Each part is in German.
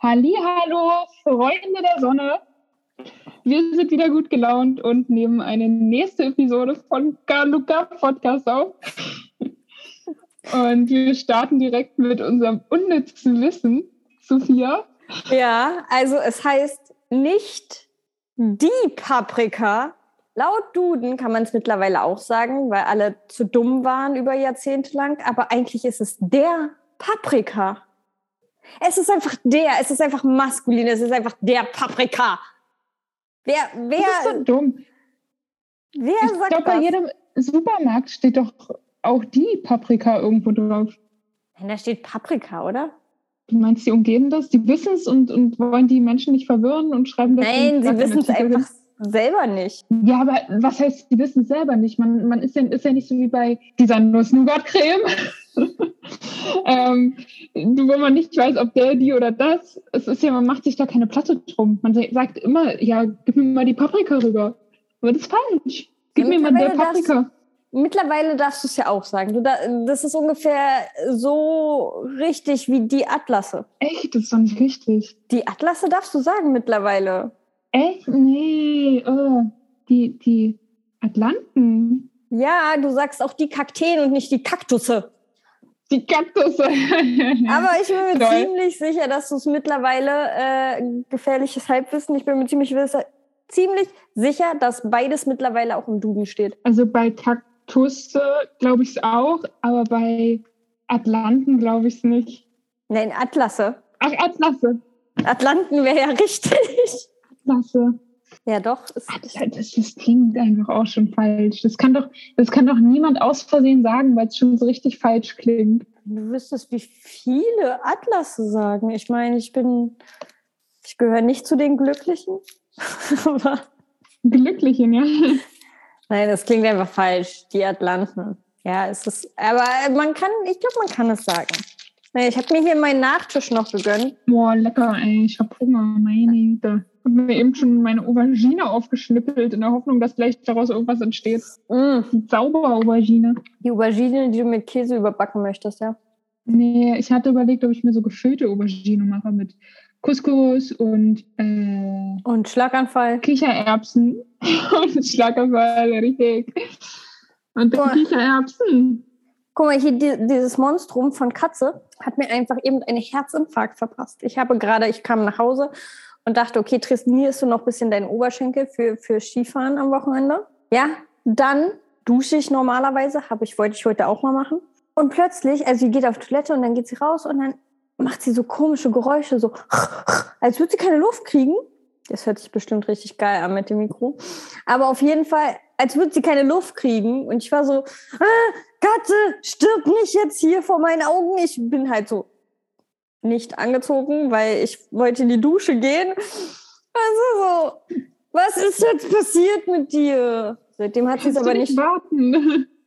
Hallo, Freunde der Sonne. Wir sind wieder gut gelaunt und nehmen eine nächste Episode von Galuka Podcast auf. Und wir starten direkt mit unserem unnützen Wissen. Sophia? Ja, also es heißt nicht die Paprika. Laut Duden kann man es mittlerweile auch sagen, weil alle zu dumm waren über Jahrzehnte lang. Aber eigentlich ist es der Paprika. Es ist einfach der, es ist einfach maskulin, es ist einfach der Paprika. Wer, wer. Das ist so dumm. Wer ich sagt glaube, bei das? jedem Supermarkt steht doch auch die Paprika irgendwo drauf. Nein, da steht Paprika, oder? Du meinst, die umgehen das? Die wissen es und, und wollen die Menschen nicht verwirren und schreiben das Nein, in sie wissen es einfach selber nicht. Ja, aber was heißt, die wissen es selber nicht? Man, man ist, ja, ist ja nicht so wie bei dieser Nuss-Nougat-Creme, ähm, wo man nicht weiß, ob der, die oder das. Es ist ja, man macht sich da keine Platte drum. Man sagt immer, ja, gib mir mal die Paprika rüber. Aber das ist falsch. Gib Ja, mir mal der darfst- Paprika. Mittlerweile darfst du es ja auch sagen. Du da, das ist ungefähr so richtig wie die Atlasse. Echt, das ist doch nicht richtig. Die Atlasse darfst du sagen mittlerweile. Echt? Nee. Oh. Die, die Atlanten. Ja, du sagst auch die Kakteen und nicht die Kaktusse. Die Kaktusse. Aber ich bin mir Toll. ziemlich sicher, dass du es mittlerweile äh, gefährliches Halbwissen. Ich bin mir ziemlich, ziemlich sicher, dass beides mittlerweile auch im Duden steht. Also bei Kaktusse glaube ich es auch, aber bei Atlanten glaube ich es nicht. Nein, Atlasse. Ach, Atlasse. Atlanten wäre ja richtig. Atlasse. Ja, doch. Ah, Das, das, das klingt einfach auch schon falsch. Das kann doch, das kann doch niemand aus Versehen sagen, weil es schon so richtig falsch klingt. du wüsstest, wie viele Atlasse sagen. Ich meine, ich bin, ich gehöre nicht zu den Glücklichen. Glücklichen, ja. nein, das klingt einfach falsch. Die Atlanten. Ja, es ist, aber man kann, ich glaube, man kann es sagen. Ich habe mir hier meinen Nachtisch noch gegönnt. Boah, lecker, ey. Ich hab Hunger, meine Güte. Ich hab mir eben schon meine Aubergine aufgeschnippelt, in der Hoffnung, dass gleich daraus irgendwas entsteht. Mm, Die Zauberaubergine. die Aubergine, die du mit Käse überbacken möchtest, ja. Nee, ich hatte überlegt, ob ich mir so gefüllte Aubergine mache mit Couscous und äh, Und Schlaganfall. Kichererbsen und Schlaganfall, richtig. Und Boah. Kichererbsen. Guck mal, hier die, dieses Monstrum von Katze hat mir einfach eben einen Herzinfarkt verpasst. Ich habe gerade, ich kam nach Hause und dachte, okay, trainierst du noch ein bisschen deinen Oberschenkel für, für Skifahren am Wochenende? Ja, dann dusche ich normalerweise, habe ich, wollte ich heute auch mal machen. Und plötzlich, also sie geht auf Toilette und dann geht sie raus und dann macht sie so komische Geräusche, so als würde sie keine Luft kriegen. Das hört sich bestimmt richtig geil an mit dem Mikro. Aber auf jeden Fall, als würde sie keine Luft kriegen. Und ich war so, ah, Katze, stirb nicht jetzt hier vor meinen Augen. Ich bin halt so nicht angezogen, weil ich wollte in die Dusche gehen. Also so, was ist jetzt passiert mit dir? Seitdem hat sie es aber nicht. warten.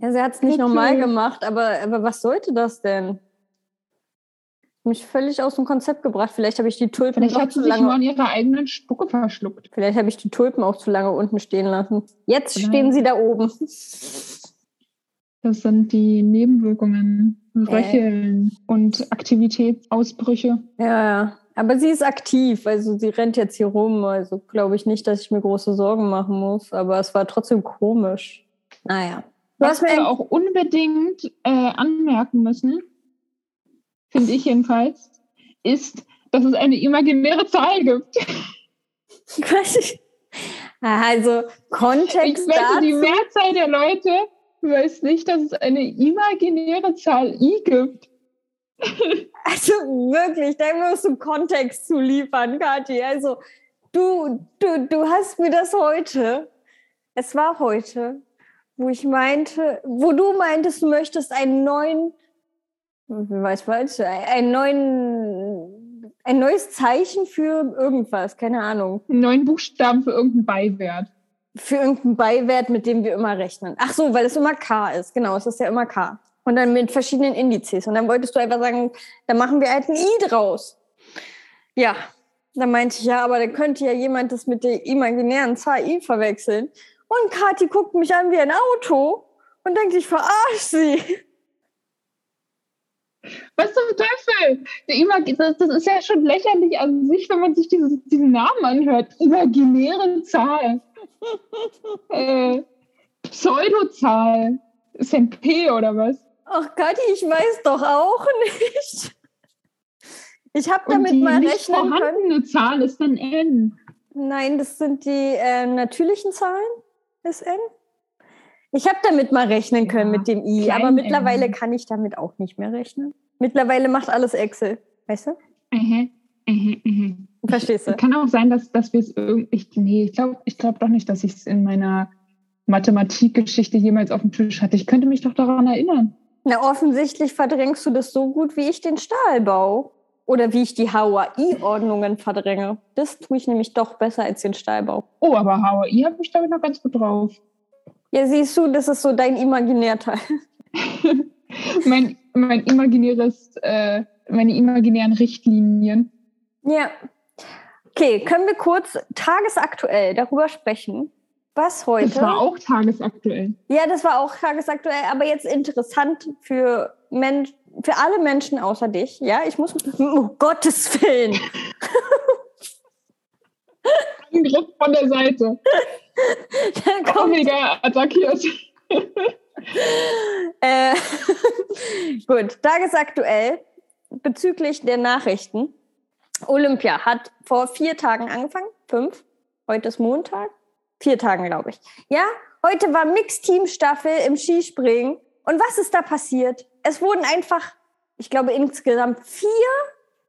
Ja, sie hat es nicht normal gemacht, aber, aber was sollte das denn? Mich völlig aus dem Konzept gebracht. Vielleicht habe ich die Tulpen Vielleicht hat zu sie sich nur an ihrer eigenen Spucke verschluckt. Vielleicht habe ich die Tulpen auch zu lange unten stehen lassen. Jetzt Vielleicht. stehen sie da oben. Das sind die Nebenwirkungen, Röcheln und Aktivitätsausbrüche. Ja, ja. Aber sie ist aktiv, also sie rennt jetzt hier rum. Also glaube ich nicht, dass ich mir große Sorgen machen muss. Aber es war trotzdem komisch. Naja. Was wir auch unbedingt äh, anmerken müssen, finde ich jedenfalls, ist, dass es eine imaginäre Zahl gibt. also Ich Kontext wette, die dazu. Mehrzahl der Leute weiß nicht, dass es eine imaginäre Zahl i gibt. Also wirklich, da musst du Kontext zu liefern, Kathi. Also du, du, du hast mir das heute, es war heute, wo ich meinte, wo du meintest, du möchtest einen neuen, was meinst du, einen neuen, ein neues Zeichen für irgendwas, keine Ahnung, Einen neuen Buchstaben für irgendeinen Beiwert. Für irgendeinen Beiwert, mit dem wir immer rechnen. Ach so, weil es immer K ist, genau, es ist ja immer K. Und dann mit verschiedenen Indizes. Und dann wolltest du einfach sagen, dann machen wir halt ein I draus. Ja, dann meinte ich, ja, aber dann könnte ja jemand das mit der imaginären Zahl I verwechseln. Und Kathi guckt mich an wie ein Auto und denkt, ich verarsche sie. Was Das, das, ist ja schon lächerlich an sich, wenn man sich dieses, diesen Namen anhört. Imaginäre Zahl. äh, Pseudozahl. Ist ein P oder was? Ach Gott, ich weiß doch auch nicht. Ich habe damit die mal nicht rechnen vorhandene können. Zahl ist dann N. Nein, das sind die äh, natürlichen Zahlen. Ist N. Ich habe damit mal rechnen können Ja, mit dem I, aber mittlerweile N. kann ich damit auch nicht mehr rechnen. Mittlerweile macht alles Excel. Weißt du? Mhm. Mhm. Mhm. Verstehst du? Kann auch sein, dass, dass wir es irgendwie. Nee, ich glaube ich glaub doch nicht, dass ich es in meiner Mathematikgeschichte jemals auf dem Tisch hatte. Ich könnte mich doch daran erinnern. Na, offensichtlich verdrängst du das so gut, wie ich den Stahlbau. Oder wie ich die HOI-Ordnungen verdränge. Das tue ich nämlich doch besser als den Stahlbau. Oh, aber HAI habe ich damit noch ganz gut drauf. Ja, siehst du, das ist so dein Imaginärteil. mein, mein imaginäres, äh, meine imaginären Richtlinien. Ja. Okay, können wir kurz tagesaktuell darüber sprechen, was heute. Das war auch tagesaktuell. ja, das war auch tagesaktuell, aber jetzt interessant für, Men für alle Menschen außer dich. Ja, ich muss. Um Gottes Willen. Angriff von der Seite. Da kommt Omega attackiert. Äh, gut, tagesaktuell bezüglich der Nachrichten. Olympia hat vor vier Tagen angefangen. Fünf. Heute ist Montag. Vier Tagen, glaube ich. Ja, heute war Mixteam-Staffel im Skispringen. Und was ist da passiert? Es wurden einfach, ich glaube, insgesamt vier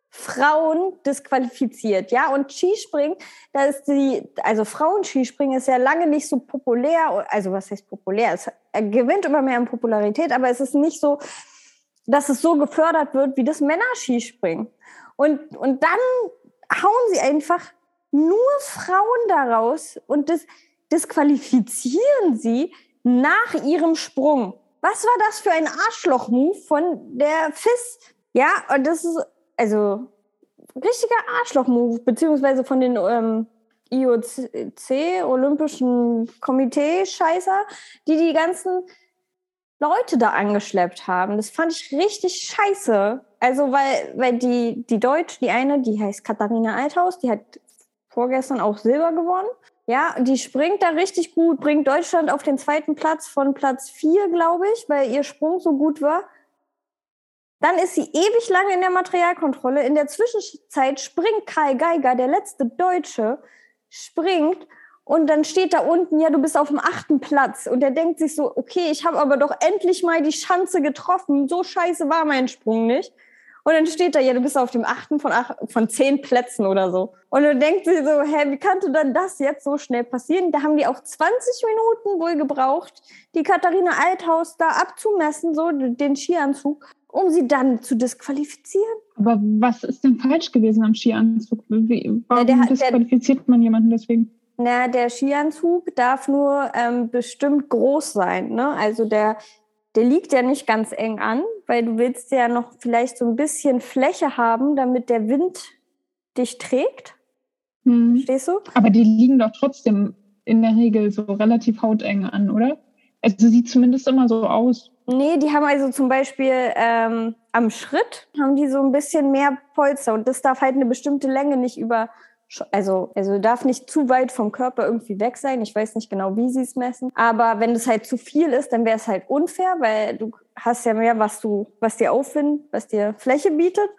Frauen disqualifiziert. Ja, und Skispringen, da ist die, also Frauenskispringen ist ja lange nicht so populär. Also, was heißt populär? Es gewinnt immer mehr an Popularität, aber es ist nicht so, dass es so gefördert wird wie das Männerskispringen. Und, und dann hauen sie einfach nur Frauen daraus und das disqualifizieren sie nach ihrem Sprung. Was war das für ein Arschloch-Move von der FIS? Ja, und das ist also richtiger Arschloch-Move, beziehungsweise von den ähm, IOC, Olympischen Komitee-Scheißer, die die ganzen Leute da angeschleppt haben. Das fand ich richtig scheiße. Also, weil, weil die, die Deutsch, die eine, die heißt Katharina Althaus, die hat vorgestern auch Silber gewonnen. Ja, die springt da richtig gut, bringt Deutschland auf den zweiten Platz von Platz vier, glaube ich, weil ihr Sprung so gut war. Dann ist sie ewig lange in der Materialkontrolle. In der Zwischenzeit springt Karl Geiger, der letzte Deutsche, springt und dann steht da unten, ja, du bist auf dem achten Platz. Und er denkt sich so, okay, ich habe aber doch endlich mal die Schanze getroffen. So scheiße war mein Sprung nicht. Und dann steht da, ja, du bist auf dem achten von, acht, von zehn Plätzen oder so. Und dann denkt sie so, hä, wie konnte dann das jetzt so schnell passieren? Da haben die auch 20 Minuten wohl gebraucht, die Katharina Althaus da abzumessen, so den Skianzug, um sie dann zu disqualifizieren. Aber was ist denn falsch gewesen am Skianzug? Wie, warum der der- disqualifiziert man jemanden deswegen? Na, der Skianzug darf nur ähm, bestimmt groß sein. Ne? Also der, der liegt ja nicht ganz eng an, weil du willst ja noch vielleicht so ein bisschen Fläche haben, damit der Wind dich trägt. Hm. Verstehst du? Aber die liegen doch trotzdem in der Regel so relativ hauteng an, oder? Also sieht zumindest immer so aus. Nee, die haben also zum Beispiel ähm, am Schritt haben die so ein bisschen mehr Polster und das darf halt eine bestimmte Länge nicht über, also, also darf nicht zu weit vom Körper irgendwie weg sein. Ich weiß nicht genau, wie sie es messen. Aber wenn das halt zu viel ist, dann wäre es halt unfair, weil du hast ja mehr, was du, was dir Aufwind, was dir Fläche bietet.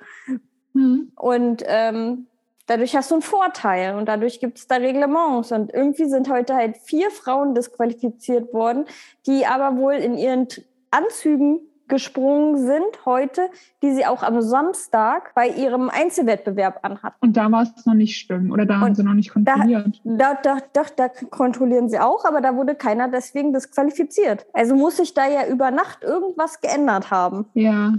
Hm. Und ähm, dadurch hast du einen Vorteil und dadurch gibt es da Reglements. Und irgendwie sind heute halt vier Frauen disqualifiziert worden, die aber wohl in ihren Anzügen gesprungen sind heute, die sie auch am Samstag bei ihrem Einzelwettbewerb anhatten. Und da war es noch nicht schlimm. Oder da haben Und sie noch nicht kontrolliert. Da, da, da, da kontrollieren sie auch, aber da wurde keiner deswegen disqualifiziert. Also muss sich da ja über Nacht irgendwas geändert haben. ja.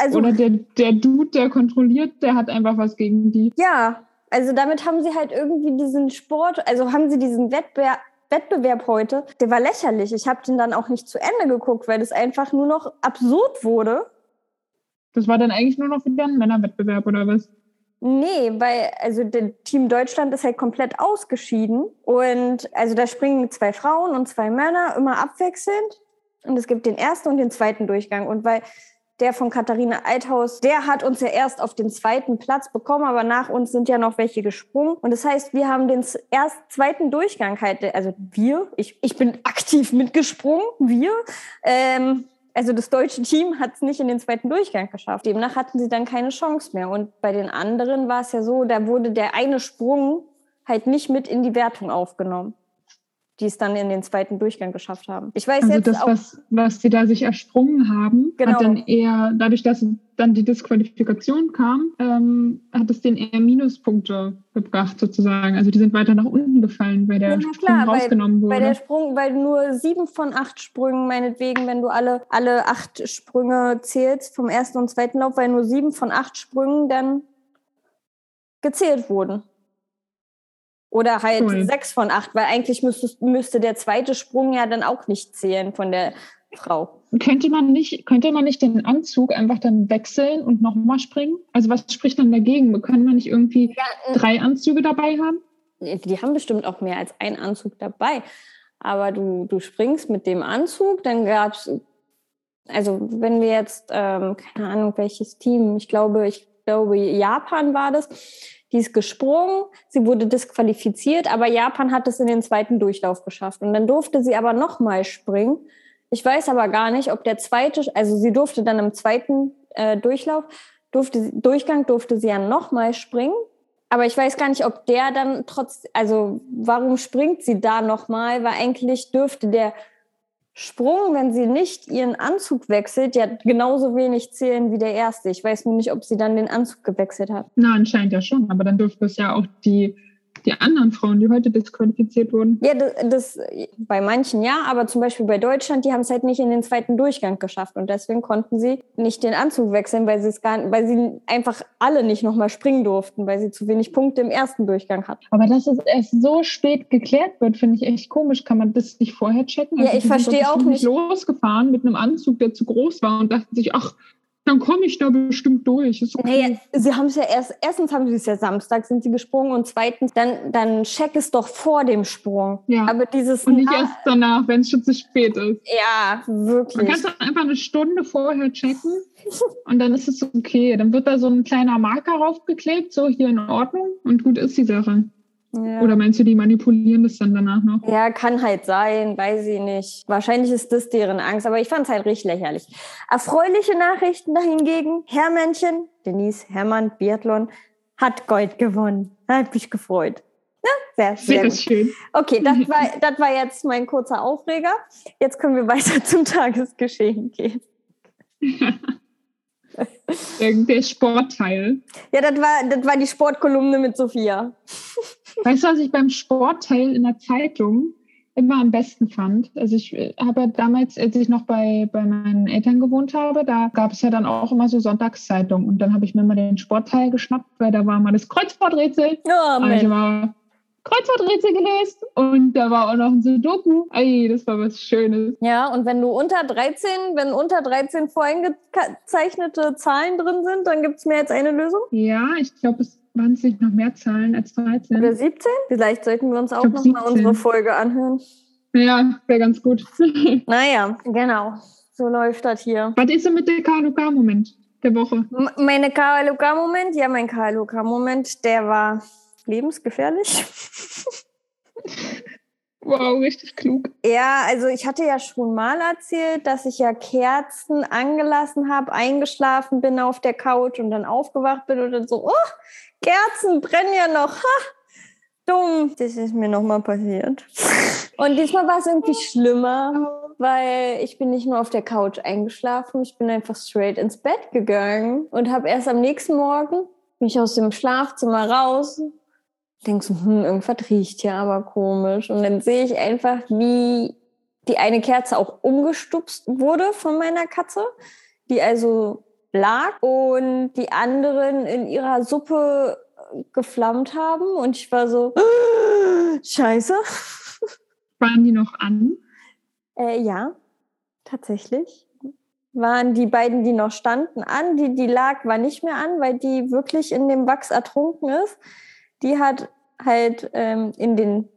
Also Oder der, der Dude, der kontrolliert, der hat einfach was gegen die. Ja, also damit haben sie halt irgendwie diesen Sport, also haben sie diesen Wettbewerb, Wettbewerb heute, der war lächerlich. Ich habe den dann auch nicht zu Ende geguckt, weil das einfach nur noch absurd wurde. Das war dann eigentlich nur noch wieder ein Männerwettbewerb oder was? Nee, weil also der Team Deutschland ist halt komplett ausgeschieden und also da springen zwei Frauen und zwei Männer immer abwechselnd und es gibt den ersten und den zweiten Durchgang und weil der von Katharina Althaus, der hat uns ja erst auf den zweiten Platz bekommen, aber nach uns sind ja noch welche gesprungen. Und das heißt, wir haben den erst zweiten Durchgang halt, also wir, ich, ich bin aktiv mitgesprungen, wir, ähm, also das deutsche Team hat es nicht in den zweiten Durchgang geschafft. Demnach hatten sie dann keine Chance mehr. Und bei den anderen war es ja so, da wurde der eine Sprung halt nicht mit in die Wertung aufgenommen die es dann in den zweiten Durchgang geschafft haben. Ich weiß also jetzt das, auch, was, was sie da sich ersprungen haben, Genau. hat dann eher, dadurch, dass dann die Disqualifikation kam, ähm, hat es denen eher Minuspunkte gebracht sozusagen. Also die sind weiter nach unten gefallen, weil der Ja, Sprung klar, rausgenommen wurde. bei der Sprung, weil nur sieben von acht Sprüngen, meinetwegen, wenn du alle, alle acht Sprünge zählst vom ersten und zweiten Lauf, weil nur sieben von acht Sprüngen dann gezählt wurden. Oder halt Cool. sechs von acht, weil eigentlich müsstest, müsste der zweite Sprung ja dann auch nicht zählen von der Frau. könnte man nicht, könnte man nicht den Anzug einfach dann wechseln und nochmal springen? Also was spricht dann dagegen? Können wir nicht irgendwie drei Anzüge dabei haben? Die haben bestimmt auch mehr als einen Anzug dabei. Aber du, du springst mit dem Anzug, dann gab es, also wenn wir jetzt, ähm, keine Ahnung, welches Team, ich glaube, ich glaube, Japan war das, die ist gesprungen, sie wurde disqualifiziert, aber Japan hat es in den zweiten Durchlauf geschafft. Und dann durfte sie aber nochmal springen. Ich weiß aber gar nicht, ob der zweite, also sie durfte dann im zweiten äh, Durchlauf, durfte, Durchgang durfte sie ja nochmal springen. Aber ich weiß gar nicht, ob der dann trotz, also warum springt sie da nochmal? Weil eigentlich dürfte der Sprung, wenn sie nicht ihren Anzug wechselt, ja genauso wenig zählen wie der erste. Ich weiß nur nicht, ob sie dann den Anzug gewechselt hat. Na, anscheinend ja schon, aber dann dürfte es ja auch die, die anderen Frauen, die heute disqualifiziert wurden. Ja, das, das bei manchen ja, aber zum Beispiel bei Deutschland, die haben es halt nicht in den zweiten Durchgang geschafft und deswegen konnten sie nicht den Anzug wechseln, weil sie es gar, weil sie einfach alle nicht nochmal springen durften, weil sie zu wenig Punkte im ersten Durchgang hatten. Aber dass es erst so spät geklärt wird, finde ich echt komisch. Kann man das nicht vorher checken? Ja, ich verstehe auch nicht. losgefahren mit einem Anzug, der zu groß war und dachten sich, ach, dann komme ich da bestimmt durch. Ist okay. Naja, sie haben es ja erst, erstens haben sie es ja Samstag sind sie gesprungen und zweitens, dann, dann check es doch vor dem Sprung. Ja. Aber dieses, und nicht erst danach, wenn es schon zu spät ist. ja, Man wirklich. kann es einfach eine Stunde vorher checken und dann ist es okay. Dann wird da so ein kleiner Marker raufgeklebt, so hier in Ordnung und gut ist die Sache. Ja. Oder meinst du, die manipulieren das dann danach noch? Ja, kann halt sein, weiß ich nicht. Wahrscheinlich ist das deren Angst, aber ich fand es halt richtig lächerlich. Erfreuliche Nachrichten dahingegen. Hermännchen, Denise Hermann, Biathlon, hat Gold gewonnen. Hat mich gefreut. Ja, sehr, sehr, Sehr schön. Okay, das war, das war jetzt mein kurzer Aufreger. Jetzt können wir weiter zum Tagesgeschehen gehen. Der, der Sportteil. Ja, das war, das war die Sportkolumne mit Sophia. Weißt du, was ich beim Sportteil in der Zeitung immer am besten fand? Also ich äh, habe damals, als ich noch bei, bei meinen Eltern gewohnt habe, da gab es ja dann auch immer so Sonntagszeitungen. Und dann habe ich mir mal den Sportteil geschnappt, weil da war mal das Kreuzworträtsel. Oh, Also Mensch. war Kreuzworträtsel gelesen und da war auch noch ein Sudoku. Ey, das war was Schönes. Ja, und wenn du unter 13, wenn unter 13 voreingezeichnete Zahlen drin sind, dann gibt es mehr als eine Lösung. Ja, ich glaube, es waren es nicht noch mehr Zahlen als 13. Oder 17? Vielleicht sollten wir uns auch glaub, noch mal 17. unsere Folge anhören. Ja, wäre ganz gut. Naja, genau. So läuft das hier. was ist denn mit der KLK-Moment der Woche? M meine KLOK-Moment, ja, mein KLOK-Moment, der war lebensgefährlich. Wow, richtig klug. Ja, also ich hatte ja schon mal erzählt, dass ich ja Kerzen angelassen habe, eingeschlafen bin auf der Couch und dann aufgewacht bin und dann so, oh, Kerzen brennen ja noch. Ha! Dumm. Das ist mir nochmal passiert. Und diesmal war es irgendwie schlimmer, weil ich bin nicht nur auf der Couch eingeschlafen, ich bin einfach straight ins Bett gegangen und habe erst am nächsten Morgen mich aus dem Schlafzimmer raus denkst du, hm, irgendwas riecht hier aber komisch. Und dann sehe ich einfach, wie die eine Kerze auch umgestupst wurde von meiner Katze, die also lag und die anderen in ihrer Suppe geflammt haben. Und ich war so, scheiße. Waren die noch an? Äh, ja, tatsächlich. Waren die beiden, die noch standen, an. Die, die lag, war nicht mehr an, weil die wirklich in dem Wachs ertrunken ist. Die hat halt ähm, in den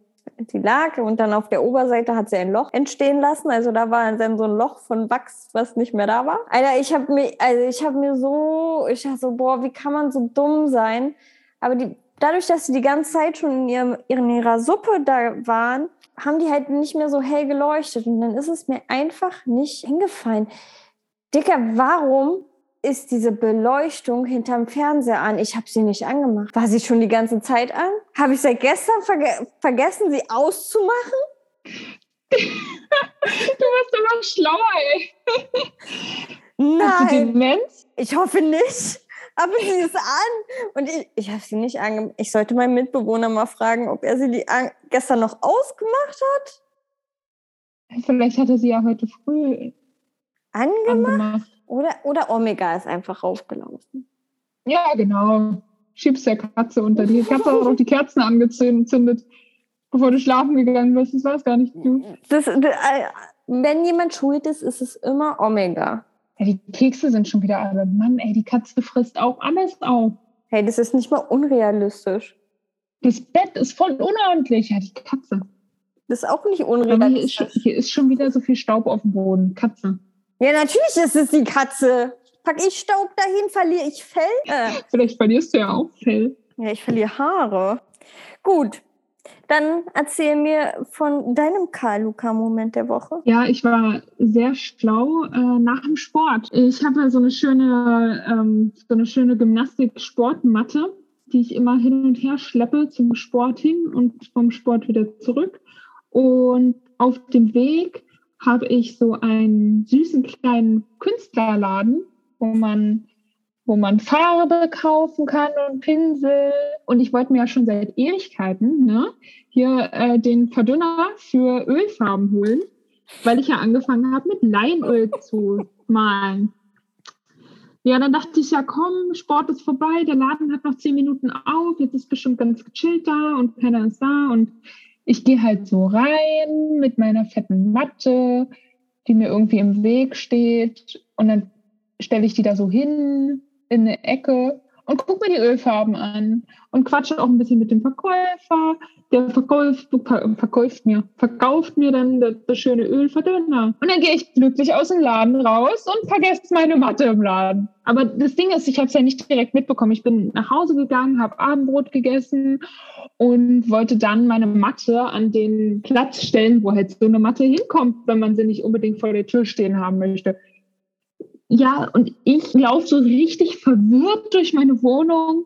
sie lag und dann auf der Oberseite hat sie ein Loch entstehen lassen. Also da war dann so ein Loch von Wachs, was nicht mehr da war. Alter, ich habe mir, also ich habe mir so, ich dachte so, boah, wie kann man so dumm sein? Aber die, dadurch, dass sie die ganze Zeit schon in, ihrem, in ihrer Suppe da waren, haben die halt nicht mehr so hell geleuchtet. Und dann ist es mir einfach nicht hingefallen. Dicker, warum ist diese Beleuchtung hinterm Fernseher an? Ich habe sie nicht angemacht. War sie schon die ganze Zeit an? Habe ich seit gestern verge vergessen, sie auszumachen? du wirst immer schlauer, ey. Nein. Hast du Demenz? Ich hoffe nicht. Aber sie ist an. Und ich, ich habe sie nicht angemacht. Ich sollte meinen Mitbewohner mal fragen, ob er sie gestern noch ausgemacht hat. Vielleicht hat er sie ja heute früh angemacht. angemacht. Oder, oder Omega ist einfach raufgelaufen. Ja, genau. Schiebst der Katze unter. Die Katze hat auch die Kerzen angezündet, bevor du schlafen gegangen bist. Das war es gar nicht du. Das, das, äh, wenn jemand schuld ist, ist es immer Omega. Ja, die Kekse sind schon wieder alle. Mann, ey, die Katze frisst auch alles auf. Hey, das ist nicht mal unrealistisch. Das Bett ist voll unordentlich. Ja, die Katze. Das ist auch nicht unrealistisch. Hier ist, hier ist schon wieder so viel Staub auf dem Boden. Katze. Ja, natürlich ist es die Katze. Pack ich Staub dahin, verliere ich Fell? Äh. Vielleicht verlierst du ja auch Fell. Ja, ich verliere Haare. Gut, dann erzähl mir von deinem Karl-Luca-Moment der Woche. Ja, ich war sehr schlau äh, nach dem Sport. Ich habe so eine schöne, ähm, so eine schöne Gymnastik-Sportmatte, die ich immer hin und her schleppe zum Sport hin und vom Sport wieder zurück. Und auf dem Weg habe ich so einen süßen kleinen Künstlerladen, wo man wo man Farbe kaufen kann und Pinsel. Und ich wollte mir ja schon seit Ewigkeiten ne, hier äh, den Verdünner für Ölfarben holen, weil ich ja angefangen habe, mit Leinöl zu malen. Ja, dann dachte ich ja, komm, Sport ist vorbei, der Laden hat noch zehn Minuten auf, jetzt ist bestimmt ganz gechillt da und keiner ist da. Und ich gehe halt so rein mit meiner fetten Matte, die mir irgendwie im Weg steht. Und dann stelle ich die da so hin in eine Ecke und guck mir die Ölfarben an und quatsche auch ein bisschen mit dem Verkäufer. Der verkauft, verkauft mir, verkauft mir dann das, schöne Ölverdünner. Und dann gehe ich glücklich aus dem Laden raus und vergesse meine Matte im Laden. Aber das Ding ist, ich habe es ja nicht direkt mitbekommen. Ich bin nach Hause gegangen, habe Abendbrot gegessen und wollte dann meine Matte an den Platz stellen, wo halt so eine Matte hinkommt, wenn man sie nicht unbedingt vor der Tür stehen haben möchte. Ja, und ich laufe so richtig verwirrt durch meine Wohnung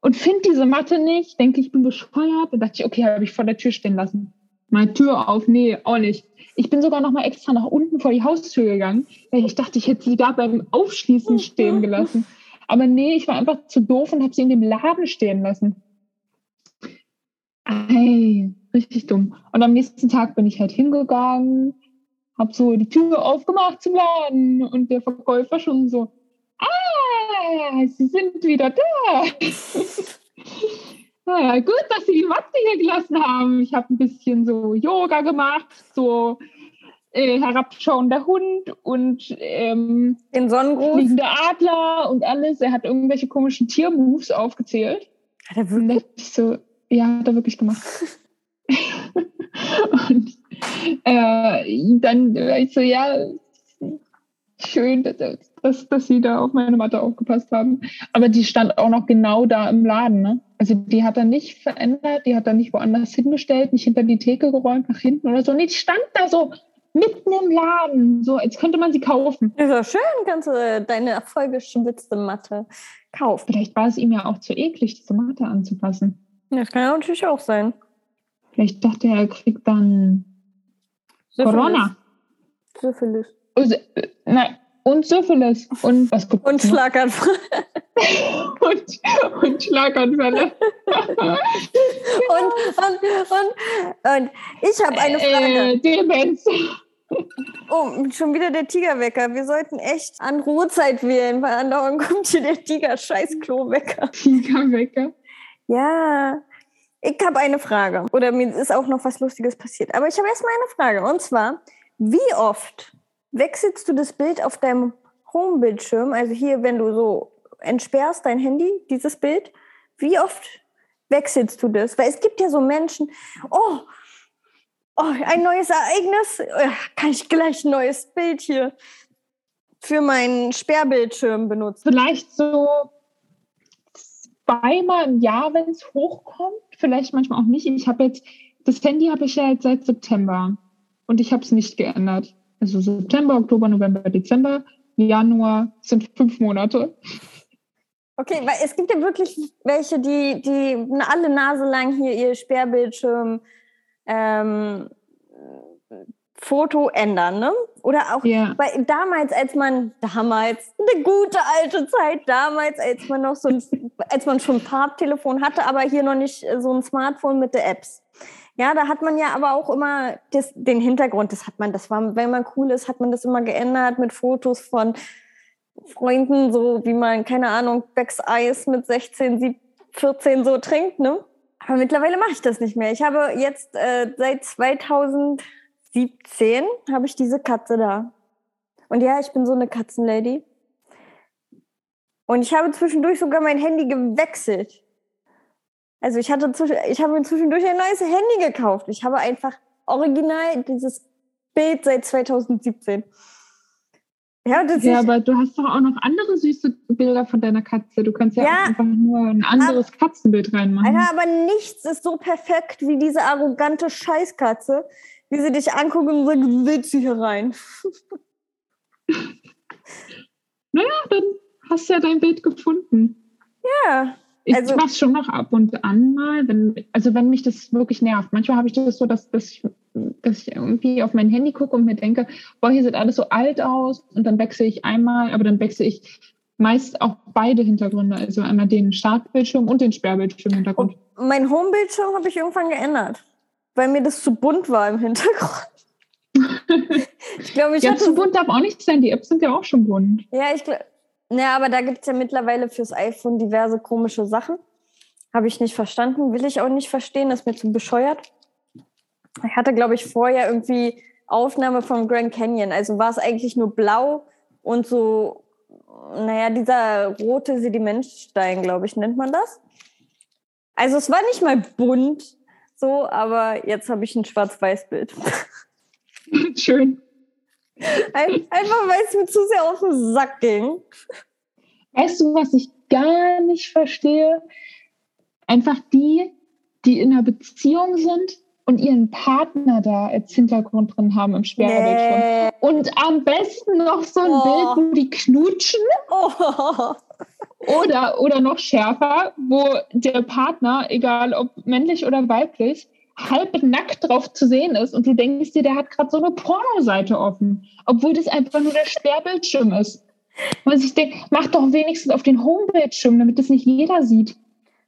und finde diese Matte nicht. Denke, ich bin bescheuert. Dann dachte ich, okay, habe ich vor der Tür stehen lassen. Meine Tür auf, nee, auch nicht. Ich bin sogar noch mal extra nach unten vor die Haustür gegangen, weil ich dachte, ich hätte sie da beim Aufschließen stehen gelassen. Aber nee, ich war einfach zu doof und habe sie in dem Laden stehen lassen. Ey, richtig dumm. Und am nächsten Tag bin ich halt hingegangen, habe so die Tür aufgemacht zum Laden und der Verkäufer schon so, Sie sind wieder da. naja, gut, dass Sie die Matte hier gelassen haben. Ich habe ein bisschen so Yoga gemacht, so äh, herabschauender Hund und ähm, den Sonnengruß. fliegende Adler und alles. Er hat irgendwelche komischen Tiermoves aufgezählt. Hat er wirklich? So, ja, hat er wirklich gemacht. und äh, dann war ich so, ja, schön, dass, dass, dass sie da auf meine Matte aufgepasst haben. Aber die stand auch noch genau da im Laden. Ne? Also die hat er nicht verändert, die hat er nicht woanders hingestellt, nicht hinter die Theke geräumt, nach hinten oder so. Nee, die stand da so mitten im Laden, so als könnte man sie kaufen. Ist doch schön, kannst du deine vollgeschwitzte Matte kaufen. Vielleicht war es ihm ja auch zu eklig, diese Matte anzupassen. Das kann ja natürlich auch sein. Vielleicht dachte er, er kriegt dann Syphilis. Corona. Syphilis. Und, nein, und Syphilis. Und was Und Schlaganfall. und, und Schlaganfälle. und, und, und, und ich habe eine Frage. Äh, Demenz. Oh, schon wieder der Tigerwecker. Wir sollten echt an Ruhezeit wählen, weil andauernd kommt hier der Tiger-Scheiß-Klo-Wecker. Tigerwecker? Ja. Ich habe eine Frage. Oder mir ist auch noch was Lustiges passiert. Aber ich habe erstmal eine Frage. Und zwar, wie oft wechselst du das Bild auf deinem Home-Bildschirm, also hier, wenn du so entsperrst dein Handy, dieses Bild, wie oft wechselst du das? Weil es gibt ja so Menschen, oh, oh ein neues Ereignis, äh, kann ich gleich ein neues Bild hier für meinen Sperrbildschirm benutzen. Vielleicht so zweimal im Jahr, wenn es hochkommt. Vielleicht manchmal auch nicht. Ich habe jetzt, das Handy habe ich ja jetzt seit September und ich habe es nicht geändert. Also September, Oktober, November, Dezember, Januar sind fünf Monate. Okay, weil es gibt ja wirklich welche, die, die alle Nase lang hier ihr Sperrbildschirm ähm, Foto ändern, ne? Oder auch Ja. bei, damals, als man, damals, eine gute alte Zeit, damals, als man noch so ein, als man schon ein Farbtelefon hatte, aber hier noch nicht so ein Smartphone mit den Apps. Ja, da hat man ja aber auch immer das, den Hintergrund, das hat man, das war, wenn man cool ist, hat man das immer geändert mit Fotos von Freunden, so wie man, keine Ahnung, Becks Eis mit 16, 17, 14 so trinkt, ne? Aber mittlerweile mache ich das nicht mehr. Ich habe jetzt äh, seit 2017 habe ich diese Katze da. Und ja, ich bin so eine Katzenlady. Und ich habe zwischendurch sogar mein Handy gewechselt. Also ich hatte zwischen, ich habe mir zwischendurch ein neues Handy gekauft. Ich habe einfach original dieses Bild seit 2017. Ja, Ja, aber du hast doch auch noch andere süße Bilder von deiner Katze. Du kannst ja, Ja. einfach nur ein anderes Katzenbild reinmachen. Alter, aber nichts ist so perfekt wie diese arrogante Scheißkatze, wie sie dich anguckt und sagt, willst du hier rein? Naja, dann hast du ja dein Bild gefunden. Ja. Ich Also- mach's schon noch ab und an mal, wenn, also wenn mich das wirklich nervt. Manchmal habe ich das so, dass, dass, ich, dass ich irgendwie auf mein Handy gucke und mir denke, boah, hier sieht alles so alt aus und dann wechsle ich einmal, aber dann wechsle ich meist auch beide Hintergründe, also einmal den Startbildschirm und den Sperrbildschirm-Hintergrund. Mein Homebildschirm habe ich irgendwann geändert, weil mir das zu bunt war im Hintergrund. ich glaube, ich Ja, zu bunt darf auch nicht sein, die Apps sind ja auch schon bunt. Ja, ich glaube. Ja, aber da gibt es ja mittlerweile fürs iPhone diverse komische Sachen. Habe ich nicht verstanden, will ich auch nicht verstehen, ist mir zu bescheuert. Ich hatte, glaube ich, vorher irgendwie Aufnahme vom Grand Canyon. Also war es eigentlich nur blau und so, naja, dieser rote Sedimentstein, glaube ich, nennt man das. Also es war nicht mal bunt, so, aber jetzt habe ich ein Schwarz-Weiß-Bild. Schön. Ein- Einfach weil es mir zu sehr auf den Sack ging. Weißt du, was ich gar nicht verstehe? Einfach die, die in einer Beziehung sind und ihren Partner da als Hintergrund drin haben im Sperrbildschirm. Nee. Und am besten noch so ein Oh. Bild, wo die knutschen Oh. oder, oder noch schärfer, wo der Partner, egal ob männlich oder weiblich, halb nackt drauf zu sehen ist und du denkst dir, der hat gerade so eine Pornoseite offen, obwohl das einfach nur der Sperrbildschirm ist. Und ich denke, mach doch wenigstens auf den Homebildschirm, damit das nicht jeder sieht.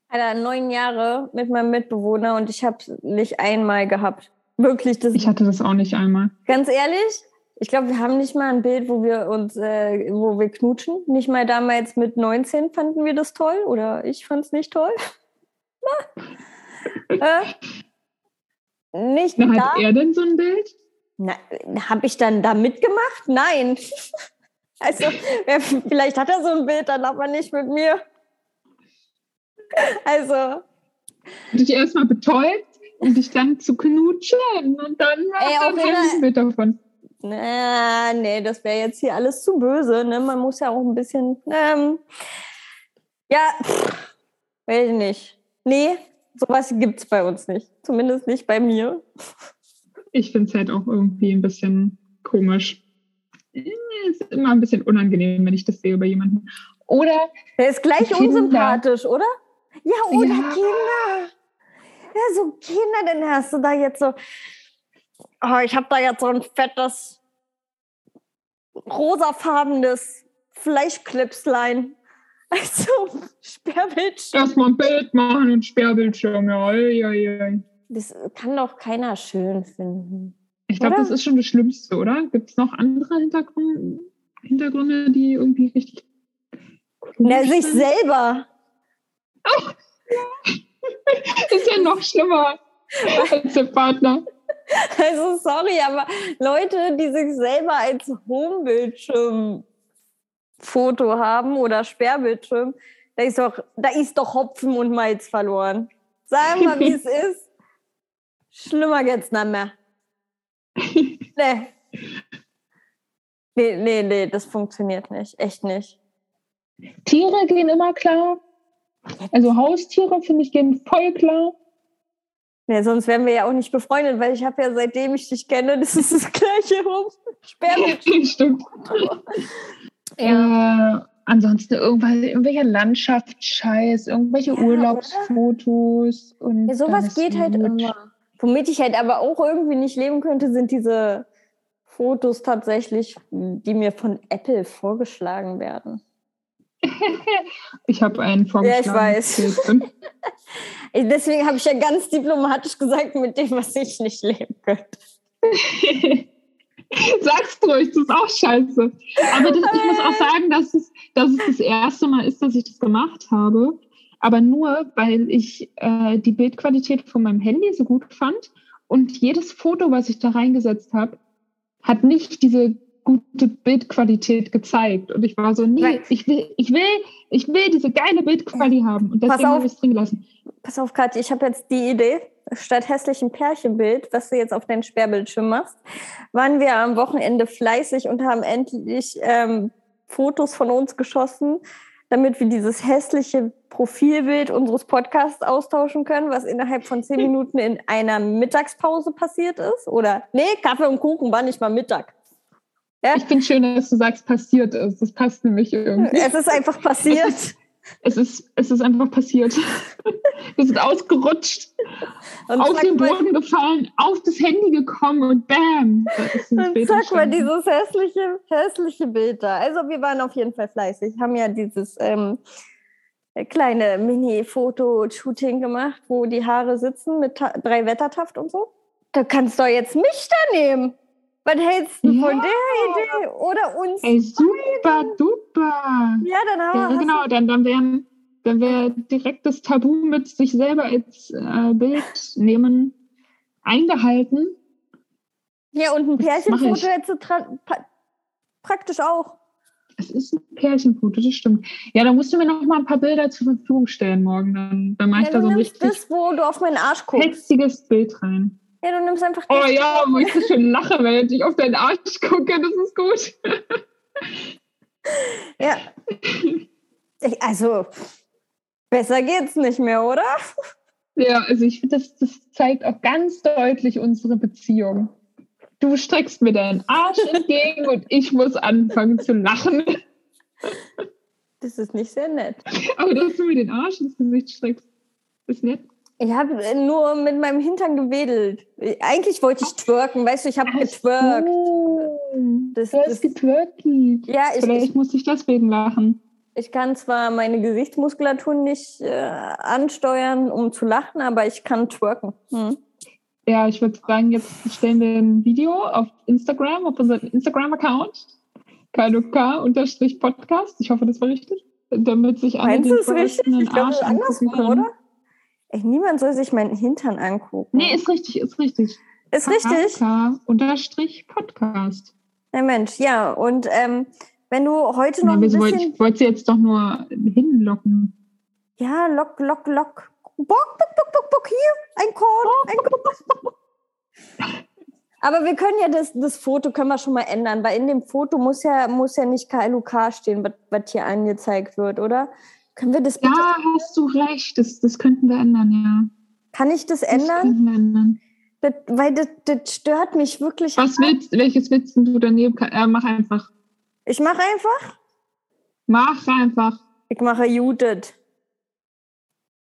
Alter, neun Jahre mit meinem Mitbewohner und ich habe es nicht einmal gehabt. Wirklich, das Ich hatte das auch nicht einmal. ganz ehrlich. Ich glaube, wir haben nicht mal ein Bild, wo wir uns, äh, wo wir knutschen. Nicht mal damals mit 19 fanden wir das toll oder ich fand es nicht toll. äh, nicht Na, da. hat er denn so ein Bild? Habe ich dann da mitgemacht? Nein. Also, vielleicht hat er so ein Bild, dann aber nicht mit mir. Also, dich erstmal betäubt, um dich dann zu knutschen und dann Ey, er jeden ein Bild davon. na, nee, das wäre jetzt hier alles zu böse. Ne? Man muss ja auch ein bisschen. Ähm, ja, pff, weiß ich nicht. Nee, sowas gibt es bei uns nicht. Zumindest nicht bei mir. Ich finde es halt auch irgendwie ein bisschen komisch. Es ist immer ein bisschen unangenehm, wenn ich das sehe bei jemandem. Oder Der ist gleich Kinder. unsympathisch, oder? Ja, oder Ja. Kinder. Ja, so Kinder, dann hast du da jetzt so. Oh, ich habe da jetzt so ein fettes, rosafarbenes Fleischklipslein. Also, Sperrbildschirm. erstmal ein Bild machen und Sperrbildschirm. Ja, oi, oi. Das kann doch keiner schön finden. Ich glaube, das ist schon das Schlimmste, oder? Gibt es noch andere Hintergründe, Hintergründe, die irgendwie richtig. Na, sich sind? selber. ist ja noch schlimmer als der Partner. Also, sorry, aber Leute, die sich selber als Homebildschirm Foto haben oder Sperrbildschirm, da ist doch, da ist doch Hopfen und Malz verloren. Sag mal, wie es ist. Schlimmer geht's nicht mehr. Nee. Nee, nee, nee, das funktioniert nicht. Echt nicht. Tiere gehen immer klar. Also Haustiere, finde ich, gehen voll klar. Nee, sonst wären wir ja auch nicht befreundet, weil ich habe ja seitdem ich dich kenne, das ist das gleiche Sperrmilch. Stimmt. Ja. Äh, ansonsten irgendwas, irgendwelcher Landschaftsscheiß, irgendwelche Ja, Urlaubsfotos. Und Ja, sowas geht halt gut. immer. Womit ich halt aber auch irgendwie nicht leben könnte, sind diese Fotos tatsächlich, die mir von Apple vorgeschlagen werden. Ich habe einen vorgeschlagen. Ja, ich weiß. Deswegen habe ich ja ganz diplomatisch gesagt, mit dem, was ich nicht leben könnte. Sag's ruhig, das ist auch scheiße. Aber das, ich muss auch sagen, dass es, dass es das erste Mal ist, dass ich das gemacht habe. Aber nur, weil ich äh, die Bildqualität von meinem Handy so gut fand. Und jedes Foto, was ich da reingesetzt habe, hat nicht diese gute Bildqualität gezeigt. Und ich war so, nee, ich will, ich will, ich will diese geile Bildqualität haben. Und deswegen habe ich es drin gelassen. Pass auf, Kathi, ich habe jetzt die Idee, statt hässlichem Pärchenbild, was du jetzt auf deinen Sperrbildschirm machst, waren wir am Wochenende fleißig und haben endlich ähm, Fotos von uns geschossen, damit wir dieses hässliche Profilbild unseres Podcasts austauschen können, was innerhalb von zehn Minuten in einer Mittagspause passiert ist. Oder, nee, Kaffee und Kuchen war nicht mal Mittag. Ja? Ich finde schön, dass du sagst, passiert ist. Das passt nämlich irgendwie. Es ist einfach passiert. Es ist, es ist einfach passiert. Wir sind ausgerutscht, Und auf den Boden gefallen, auf das Handy gekommen und bam. Und Bild zack, war dieses hässliche, hässliche Bild da. Also wir waren auf jeden Fall fleißig, haben ja dieses ähm, kleine Mini-Foto-Shooting gemacht, wo die Haare sitzen mit drei Wettertaft und so. Da kannst du doch jetzt mich da nehmen. Was hältst du von Ja. der Idee? Oder uns? Ey, super duper. Ja, dann haben Ja, wir genau, dann, dann wären dann wäre direkt das Tabu mit sich selber als äh, Bild nehmen eingehalten. ja, und ein Pärchenfoto ich. hättest du tra- pa- praktisch auch. Es ist ein Pärchenfoto, das stimmt. Ja, da musst du mir noch mal ein paar Bilder zur Verfügung stellen morgen. Dann, dann mache ich Ja, da du so ein richtig das, wo du auf meinen Arsch guckst. hetziges Bild rein. Ja, du nimmst einfach Oh ja, wo ich so schön lache, wenn ich auf deinen Arsch gucke, das ist gut. Ja. Ich, also, besser geht's nicht mehr, oder? Ja, also ich finde, das, das zeigt auch ganz deutlich unsere Beziehung. Du streckst mir deinen Arsch entgegen und ich muss anfangen zu lachen. Das ist nicht sehr nett. Aber dass du mir den Arsch ins Gesicht streckst, ist nett. Ich habe nur mit meinem Hintern gewedelt. Eigentlich wollte ich twerken, weißt du, ich habe getwerkt. Das- du hast das- getwerkt. Ja, ich, Vielleicht ich, muss ich deswegen lachen. ich kann zwar meine Gesichtsmuskulatur nicht äh, ansteuern, um zu lachen, aber ich kann twerken. Hm. Ja, ich würde sagen, jetzt stellen wir ein Video auf Instagram, auf unseren Instagram-Account. KNK-Podcast. Ich hoffe, das war richtig. Damit sich alle den richtig? Ich glaube, Arsch angucken können. oder? Ey, niemand soll sich meinen Hintern angucken. Nee, ist richtig, ist richtig. ist richtig. KNK-Podcast. Ja, Mensch, ja. Und ähm, wenn du heute noch Ja, ein bisschen... ich wollte sie jetzt doch nur hinlocken. Ja, lock, lock, lock. Bock, bock, bock, bock, bock, hier, ein Korn, ein Korn. Aber wir können ja das, das Foto können wir schon mal ändern, weil in dem Foto muss ja, muss ja nicht KLUK stehen, was, was hier angezeigt wird, oder? Können wir das bitte, Ja, hast du recht. Das, das könnten wir ändern, ja. kann ich das Das ändern? könnten wir ändern. Das, weil das, das stört mich wirklich. Was willst, welches willst du daneben? Äh, mach einfach. Ich mache einfach, Mach einfach. ich mache Judith.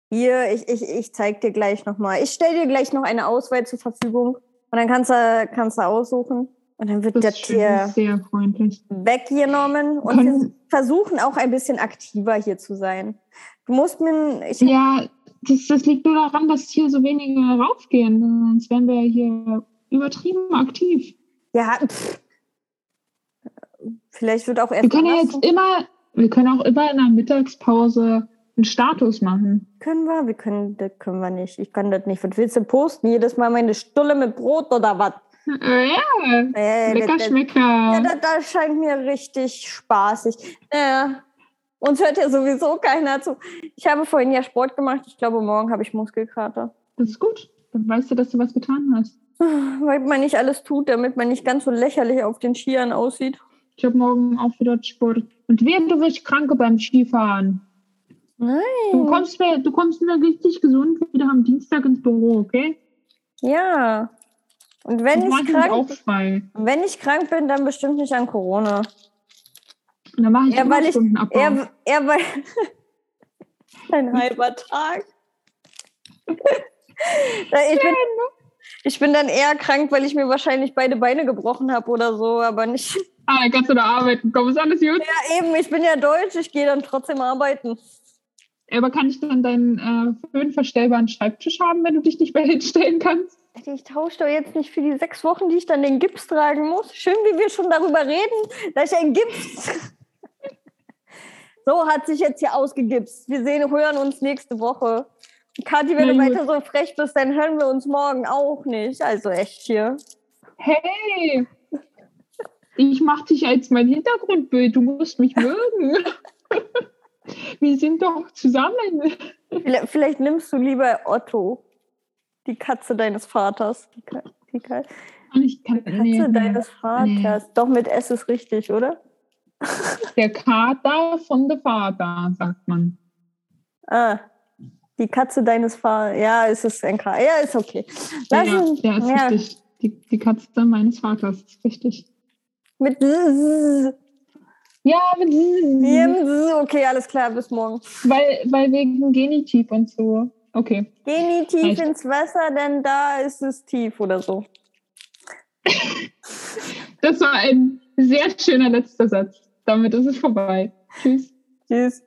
Hier, ich, ich, ich zeig dir gleich nochmal. Ich stelle dir gleich noch eine Auswahl zur Verfügung und dann kannst du, kannst du aussuchen. Und dann wird Das sehr freundlich. weggenommen und Können- wir versuchen auch ein bisschen aktiver hier zu sein. Du musst mir, Ja, das, das liegt nur daran, dass hier so wenige raufgehen. Sonst wären wir hier übertrieben aktiv. ja, pff. vielleicht wird auch erst Wir können ja jetzt immer, wir können auch immer in der Mittagspause einen Status machen. können wir, wir können, das können wir nicht. Ich kann das nicht. Was willst du posten? Jedes Mal meine Stulle mit Brot oder was? Äh, ja, Äh, lecker das, Schmecker. ja, das, das scheint mir richtig spaßig. Naja, Uns hört ja sowieso keiner zu. Ich habe vorhin ja Sport gemacht. Ich glaube, morgen habe ich Muskelkater. Das ist gut. Dann weißt du, dass du was getan hast. Weil man nicht alles tut, damit man nicht ganz so lächerlich auf den Skiern aussieht. Ich habe morgen auch wieder Sport. Und wer du wirst kranke beim Skifahren. Nein. Du kommst mir, du kommst mir richtig gesund wieder am Dienstag ins Büro, okay? Ja. Und wenn ich, bin krank, wenn ich krank bin, dann bestimmt nicht an Corona. Und dann mache ich Ja, weil ich- Überstundenabbau. Er, er weil. Ein halber Tag. ich, bin, ich bin dann eher krank, weil ich mir wahrscheinlich beide Beine gebrochen habe oder so, aber nicht. Ah, dann kannst du da arbeiten. Komm, ist alles gut. Ja, eben, ich bin ja deutsch, ich gehe dann trotzdem arbeiten. Aber kann ich dann deinen äh, höhenverstellbaren Schreibtisch haben, wenn du dich nicht mehr hinstellen kannst? Ich tausche doch jetzt nicht für die sechs Wochen, die ich dann den Gips tragen muss. Schön, wie wir schon darüber reden, dass ich einen Gips. so hat sich jetzt hier ausgegipst. Wir sehen, hören uns nächste Woche. Kathi, wenn Na du gut. weiter so frech bist, dann hören wir uns morgen auch nicht. Also echt hier. Hey! Ich mach dich als mein Hintergrundbild. Du musst mich mögen. Wir sind doch zusammen. Vielleicht, vielleicht nimmst du lieber Otto, die Katze deines Vaters. Die, Ka die Ka kann, Katze nee, deines Vaters. Doch mit S ist richtig, oder? Der Kater von der Vater, sagt man. Ah, die Katze deines Vaters. Ja, es ist ein K. Ja, ist okay. Lass ja, uns- ja, ist ja. richtig. Die, die Katze meines Vaters, ist richtig. Mit Z. Ja, mit Z. Okay, alles klar, bis morgen. weil, weil wegen Genitiv und so. Okay. Geh nie tief Reicht. ins Wasser, denn da ist es tief oder so. Das war ein sehr schöner letzter Satz. Damit ist es vorbei. Tschüss. Tschüss.